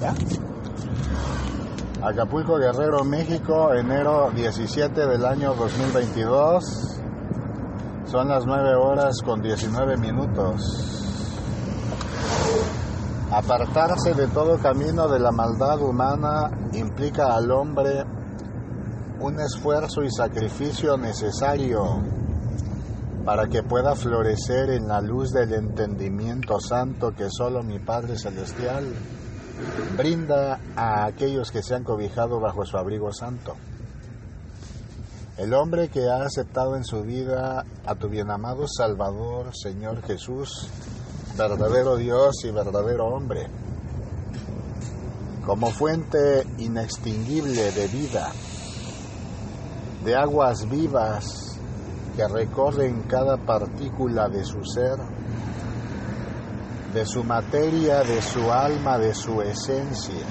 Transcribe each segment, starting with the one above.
¿Ya? Acapulco Guerrero, México, enero 17 del año 2022. Son las 9 horas con 19 minutos. Apartarse de todo camino de la maldad humana implica al hombre un esfuerzo y sacrificio necesario para que pueda florecer en la luz del entendimiento santo que solo mi Padre Celestial brinda a aquellos que se han cobijado bajo su abrigo santo. El hombre que ha aceptado en su vida a tu bienamado Salvador, Señor Jesús, verdadero Dios y verdadero hombre, como fuente inextinguible de vida, de aguas vivas que recorren cada partícula de su ser, de su materia, de su alma, de su esencia.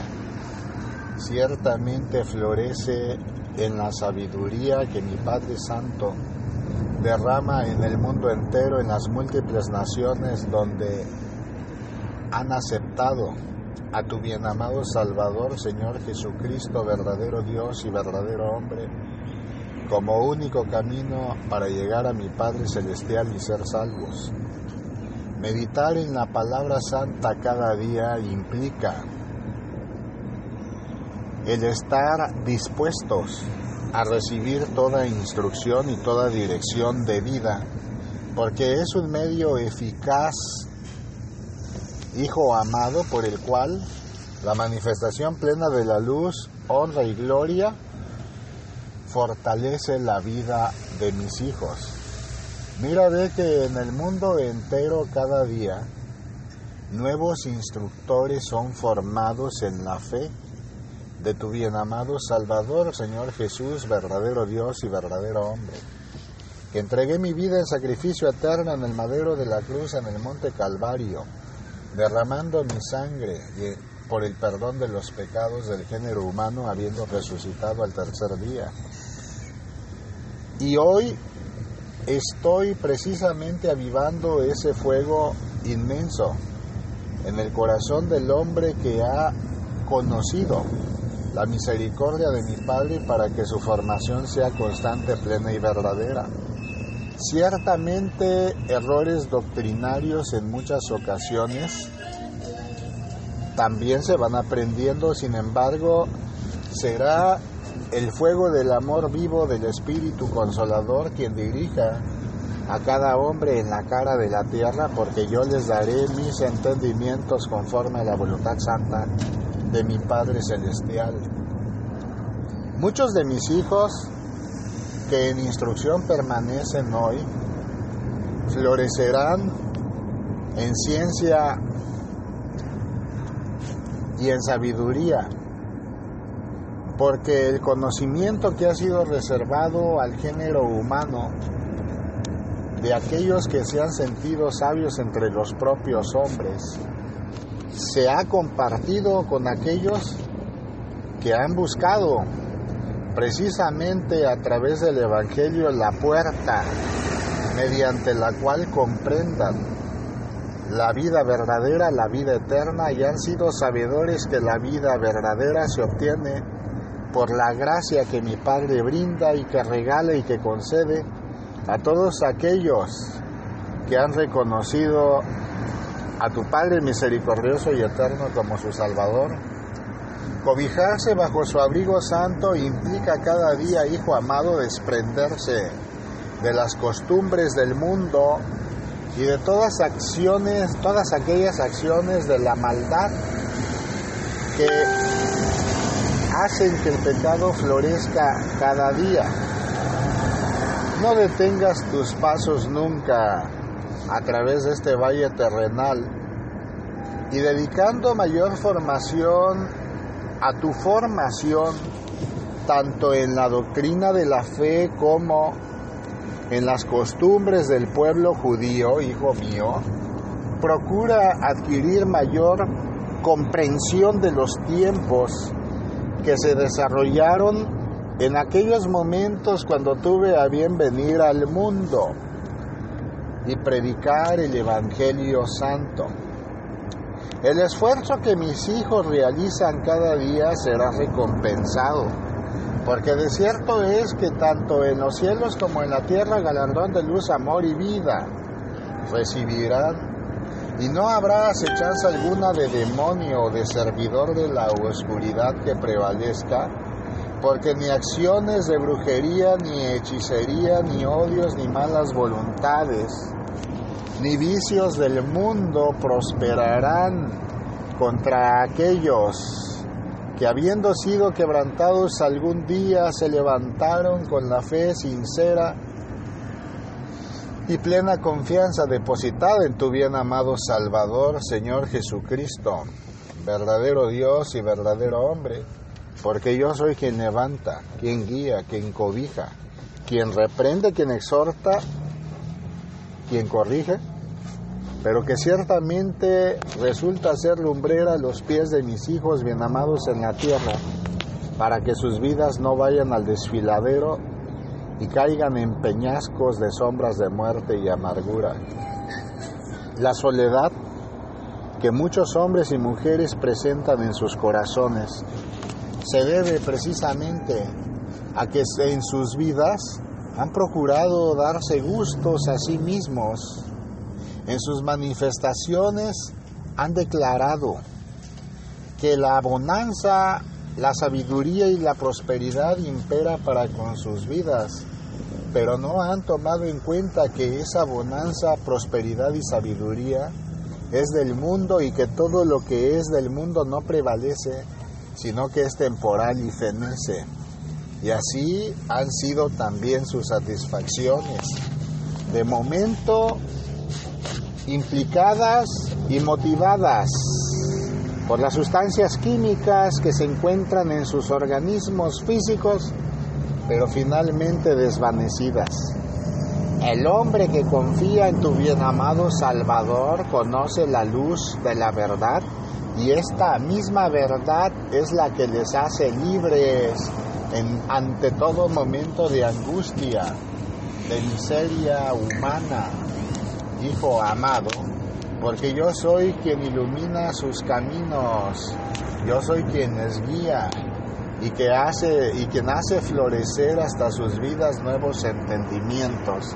Ciertamente florece en la sabiduría que mi Padre Santo derrama en el mundo entero, en las múltiples naciones donde han aceptado a tu bienamado Salvador, Señor Jesucristo, verdadero Dios y verdadero hombre, como único camino para llegar a mi Padre Celestial y ser salvos. Meditar en la palabra santa cada día implica el estar dispuestos a recibir toda instrucción y toda dirección de vida, porque es un medio eficaz, Hijo amado, por el cual la manifestación plena de la luz, honra y gloria fortalece la vida de mis hijos. Mira, ve que en el mundo entero cada día nuevos instructores son formados en la fe de tu bien amado Salvador, Señor Jesús, verdadero Dios y verdadero hombre, que entregué mi vida en sacrificio eterno en el madero de la cruz en el monte Calvario, derramando mi sangre por el perdón de los pecados del género humano, habiendo resucitado al tercer día. Y hoy estoy precisamente avivando ese fuego inmenso en el corazón del hombre que ha conocido la misericordia de mi Padre para que su formación sea constante, plena y verdadera. Ciertamente errores doctrinarios en muchas ocasiones también se van aprendiendo, sin embargo, será el fuego del amor vivo del Espíritu Consolador quien dirija a cada hombre en la cara de la tierra, porque yo les daré mis entendimientos conforme a la voluntad santa de mi Padre Celestial. Muchos de mis hijos que en instrucción permanecen hoy florecerán en ciencia y en sabiduría, porque el conocimiento que ha sido reservado al género humano de aquellos que se han sentido sabios entre los propios hombres, se ha compartido con aquellos que han buscado precisamente a través del Evangelio la puerta mediante la cual comprendan la vida verdadera, la vida eterna, y han sido sabedores que la vida verdadera se obtiene por la gracia que mi Padre brinda y que regala y que concede a todos aquellos que han reconocido a tu Padre misericordioso y eterno como su Salvador. Cobijarse bajo su abrigo santo implica cada día, hijo amado, desprenderse de las costumbres del mundo y de todas acciones, todas aquellas acciones de la maldad que hacen que el pecado florezca cada día. No detengas tus pasos nunca a través de este valle terrenal y dedicando mayor formación a tu formación, tanto en la doctrina de la fe como en las costumbres del pueblo judío, hijo mío, procura adquirir mayor comprensión de los tiempos que se desarrollaron en aquellos momentos cuando tuve a bien venir al mundo y predicar el Evangelio Santo. El esfuerzo que mis hijos realizan cada día será recompensado, porque de cierto es que tanto en los cielos como en la tierra galardón de luz, amor y vida recibirán, y no habrá acechanza alguna de demonio o de servidor de la oscuridad que prevalezca, porque ni acciones de brujería, ni hechicería, ni odios, ni malas voluntades, ni vicios del mundo prosperarán contra aquellos que habiendo sido quebrantados algún día se levantaron con la fe sincera y plena confianza depositada en tu bien amado Salvador, Señor Jesucristo, verdadero Dios y verdadero hombre, porque yo soy quien levanta, quien guía, quien cobija, quien reprende, quien exhorta quien corrige, pero que ciertamente resulta ser lumbrera a los pies de mis hijos bien amados en la tierra, para que sus vidas no vayan al desfiladero y caigan en peñascos de sombras de muerte y amargura. La soledad que muchos hombres y mujeres presentan en sus corazones se debe precisamente a que en sus vidas han procurado darse gustos a sí mismos. En sus manifestaciones han declarado que la bonanza, la sabiduría y la prosperidad impera para con sus vidas, pero no han tomado en cuenta que esa bonanza, prosperidad y sabiduría es del mundo y que todo lo que es del mundo no prevalece, sino que es temporal y fenece y así han sido también sus satisfacciones. De momento, implicadas y motivadas por las sustancias químicas que se encuentran en sus organismos físicos, pero finalmente desvanecidas. El hombre que confía en tu bien amado Salvador conoce la luz de la verdad y esta misma verdad es la que les hace libres ante todo momento de angustia, de miseria humana, Hijo amado, porque yo soy quien ilumina sus caminos, yo soy quien les guía y que hace y quien hace florecer hasta sus vidas nuevos entendimientos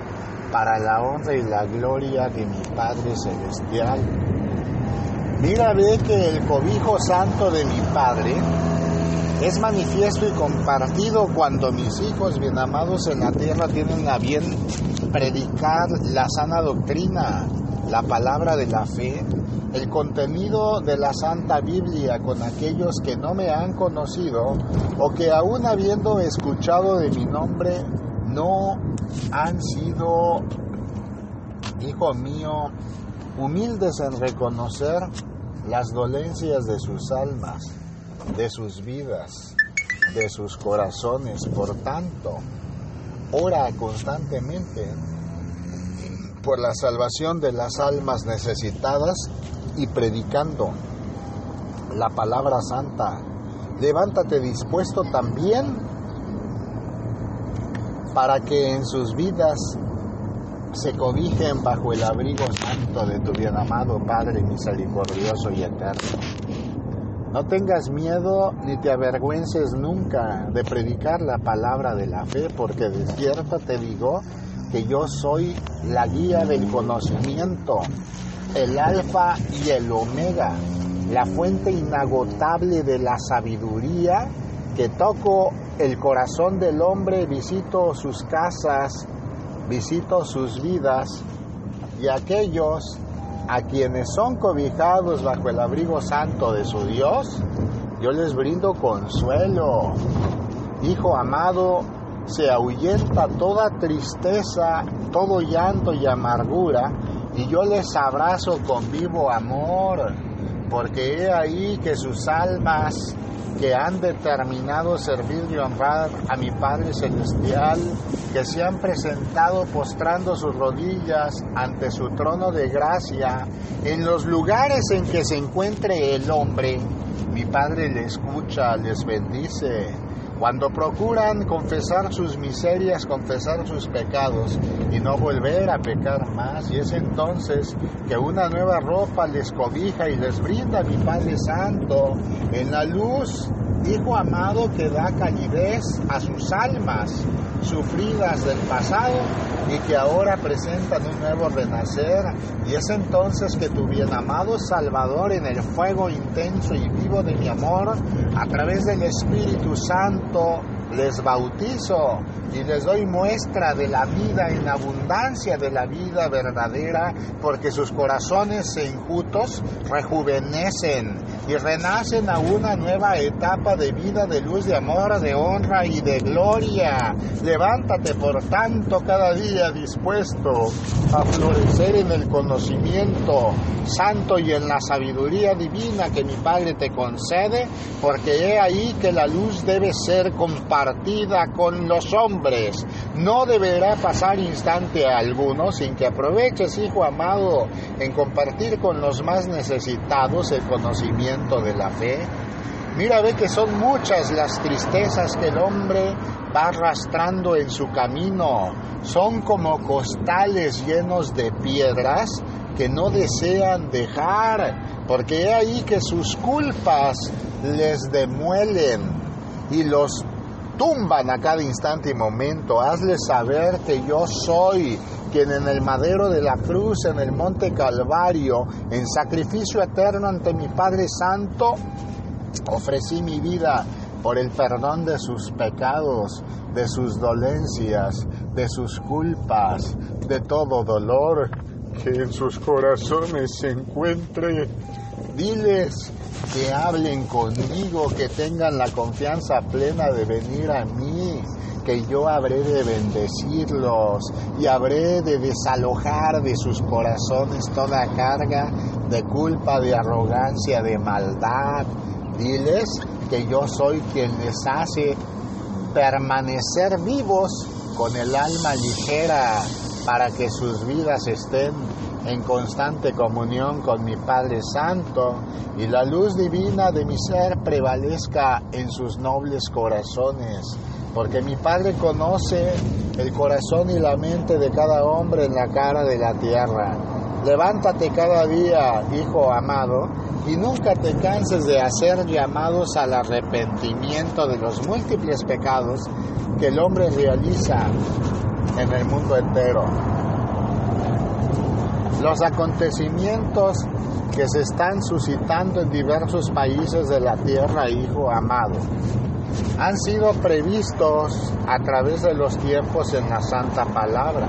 para la honra y la gloria de mi Padre celestial. Mira, ve que el cobijo santo de mi Padre es manifiesto y compartido cuando mis hijos bien amados en la tierra tienen a bien predicar la sana doctrina, la palabra de la fe, el contenido de la Santa Biblia con aquellos que no me han conocido o que aún habiendo escuchado de mi nombre no han sido, hijo mío, humildes en reconocer las dolencias de sus almas de sus vidas, de sus corazones. Por tanto, ora constantemente por la salvación de las almas necesitadas y predicando la palabra santa. Levántate dispuesto también para que en sus vidas se cobijen bajo el abrigo santo de tu bien amado Padre misericordioso y eterno. No tengas miedo ni te avergüences nunca de predicar la palabra de la fe, porque de cierto te digo que yo soy la guía del conocimiento, el alfa y el omega, la fuente inagotable de la sabiduría, que toco el corazón del hombre, visito sus casas, visito sus vidas, y aquellos a quienes son cobijados bajo el abrigo santo de su Dios, yo les brindo consuelo. Hijo amado, se ahuyenta toda tristeza, todo llanto y amargura, y yo les abrazo con vivo amor, porque he ahí que sus almas que han determinado servir y honrar a mi Padre Celestial, que se han presentado postrando sus rodillas ante su trono de gracia, en los lugares en que se encuentre el hombre, mi Padre le escucha, les bendice, cuando procuran confesar sus miserias, confesar sus pecados y no volver a pecar más, y es entonces que una nueva ropa les cobija y les brinda mi Padre Santo en la luz, Hijo amado que da calidez a sus almas sufridas del pasado y que ahora presentan un nuevo renacer. Y es entonces que tu bien amado Salvador en el fuego intenso y vivo de mi amor, a través del Espíritu Santo, les bautizo y les doy muestra de la vida en abundancia, de la vida verdadera, porque sus corazones enjutos rejuvenecen y renacen a una nueva etapa de vida, de luz, de amor, de honra y de gloria. Levántate, por tanto, cada día dispuesto a florecer en el conocimiento santo y en la sabiduría divina que mi Padre te concede, porque he ahí que la luz debe ser compartida con los hombres. No deberá pasar instante alguno sin que aproveches, hijo amado, en compartir con los más necesitados el conocimiento de la fe. Mira, ve que son muchas las tristezas que el hombre va arrastrando en su camino. Son como costales llenos de piedras que no desean dejar, porque he ahí que sus culpas les demuelen y los tumban a cada instante y momento. Hazles saber que yo soy quien en el madero de la cruz, en el monte Calvario, en sacrificio eterno ante mi Padre Santo, ofrecí mi vida por el perdón de sus pecados, de sus dolencias, de sus culpas, de todo dolor que en sus corazones se encuentre. Diles que hablen conmigo, que tengan la confianza plena de venir a mí, que yo habré de bendecirlos y habré de desalojar de sus corazones toda carga de culpa, de arrogancia, de maldad. Diles que yo soy quien les hace permanecer vivos con el alma ligera para que sus vidas estén en constante comunión con mi Padre Santo y la luz divina de mi ser prevalezca en sus nobles corazones, porque mi Padre conoce el corazón y la mente de cada hombre en la cara de la tierra. Levántate cada día, hijo amado, y nunca te canses de hacer llamados al arrepentimiento de los múltiples pecados que el hombre realiza en el mundo entero los acontecimientos que se están suscitando en diversos países de la tierra, hijo amado, han sido previstos a través de los tiempos en la Santa Palabra.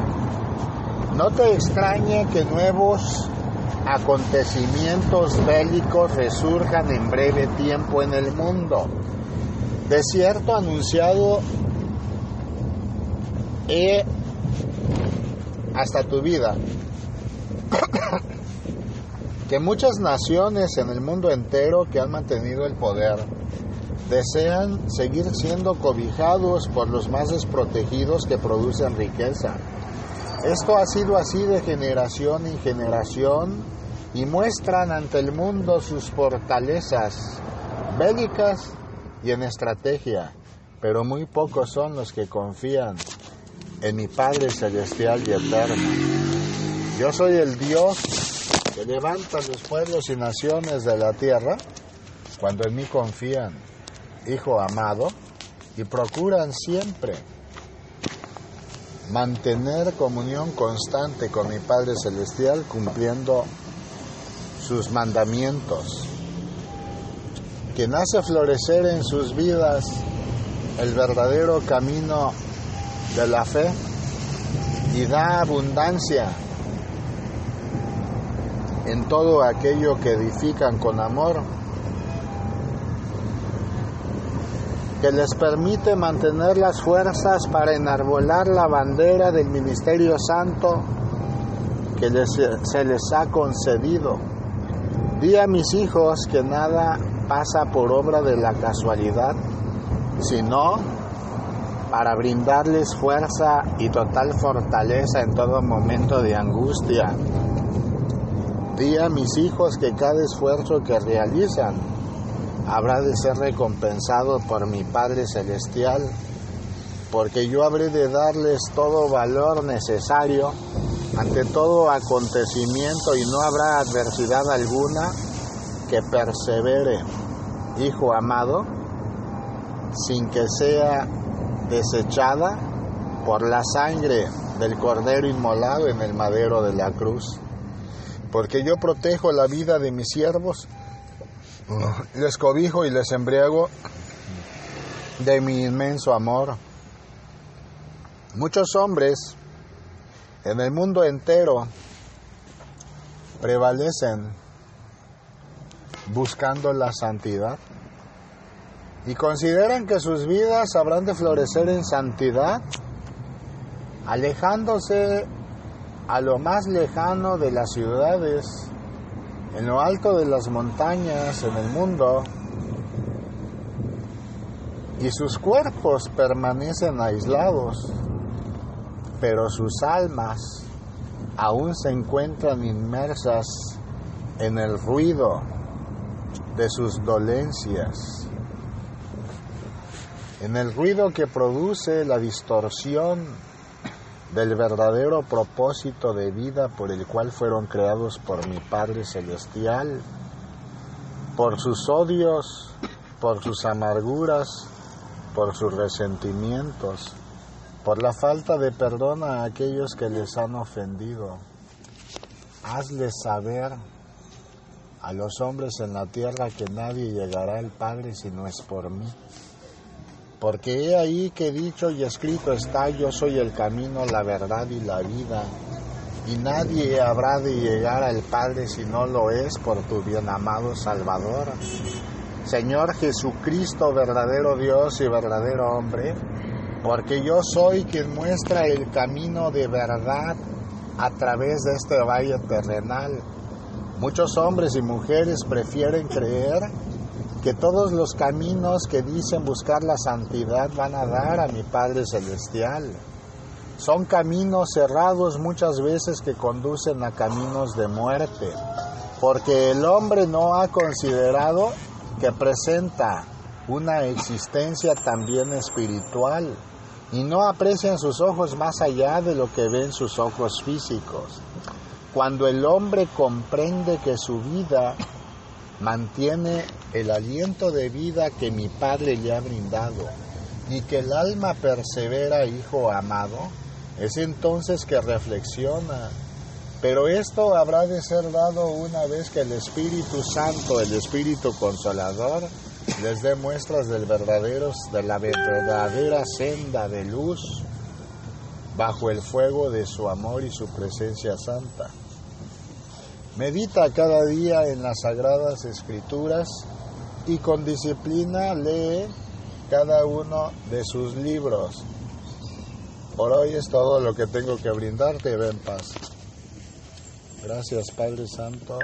No te extrañe que nuevos acontecimientos bélicos resurjan en breve tiempo en el mundo. De cierto anunciado he hasta tu vida que muchas naciones en el mundo entero que han mantenido el poder desean seguir siendo cobijados por los más desprotegidos que producen riqueza. Esto ha sido así de generación en generación y muestran ante el mundo sus fortalezas bélicas y en estrategia, pero muy pocos son los que confían en mi Padre Celestial y Eterno. Yo soy el Dios que levanta los pueblos y naciones de la tierra cuando en mí confían, Hijo amado, y procuran siempre mantener comunión constante con mi Padre Celestial cumpliendo sus mandamientos. Quien hace florecer en sus vidas el verdadero camino de la fe y da abundancia en todo aquello que edifican con amor, que les permite mantener las fuerzas para enarbolar la bandera del ministerio santo que se les ha concedido. Di a mis hijos que nada pasa por obra de la casualidad, sino para brindarles fuerza y total fortaleza en todo momento de angustia Di a mis hijos que cada esfuerzo que realizan habrá de ser recompensado por mi Padre Celestial, porque yo habré de darles todo valor necesario ante todo acontecimiento y no habrá adversidad alguna que persevere, Hijo amado, sin que sea desechada por la sangre del Cordero inmolado en el madero de la cruz. Porque yo protejo la vida de mis siervos, les cobijo y les embriago de mi inmenso amor. Muchos hombres en el mundo entero prevalecen buscando la santidad y consideran que sus vidas habrán de florecer en santidad, alejándose a lo más lejano de las ciudades, en lo alto de las montañas, en el mundo, y sus cuerpos permanecen aislados, pero sus almas aún se encuentran inmersas en el ruido de sus dolencias, en el ruido que produce la distorsión del verdadero propósito de vida por el cual fueron creados por mi Padre Celestial, por sus odios, por sus amarguras, por sus resentimientos, por la falta de perdón a aquellos que les han ofendido. Hazles saber a los hombres en la tierra que nadie llegará al Padre si no es por mí. Porque he ahí que dicho y escrito está, yo soy el camino, la verdad y la vida, y nadie habrá de llegar al Padre si no lo es por tu bien amado Salvador. Señor Jesucristo, verdadero Dios y verdadero hombre, porque yo soy quien muestra el camino de verdad a través de este valle terrenal Muchos hombres y mujeres prefieren creer que todos los caminos que dicen buscar la santidad van a dar a mi Padre Celestial. Son caminos cerrados muchas veces que conducen a caminos de muerte, porque el hombre no ha considerado que presenta una existencia también espiritual y no aprecian sus ojos más allá de lo que ven sus ojos físicos. Cuando el hombre comprende que su vida mantiene el aliento de vida que mi Padre le ha brindado y que el alma persevera, hijo amado, es entonces que reflexiona. Pero esto habrá de ser dado una vez que el Espíritu Santo, el Espíritu Consolador, les dé muestras del verdadero, de la verdadera senda de luz bajo el fuego de su amor y su presencia santa. Medita cada día en las sagradas escrituras y con disciplina lee cada uno de sus libros. Por hoy es todo lo que tengo que brindarte. Ven paz. Gracias Padre Santo.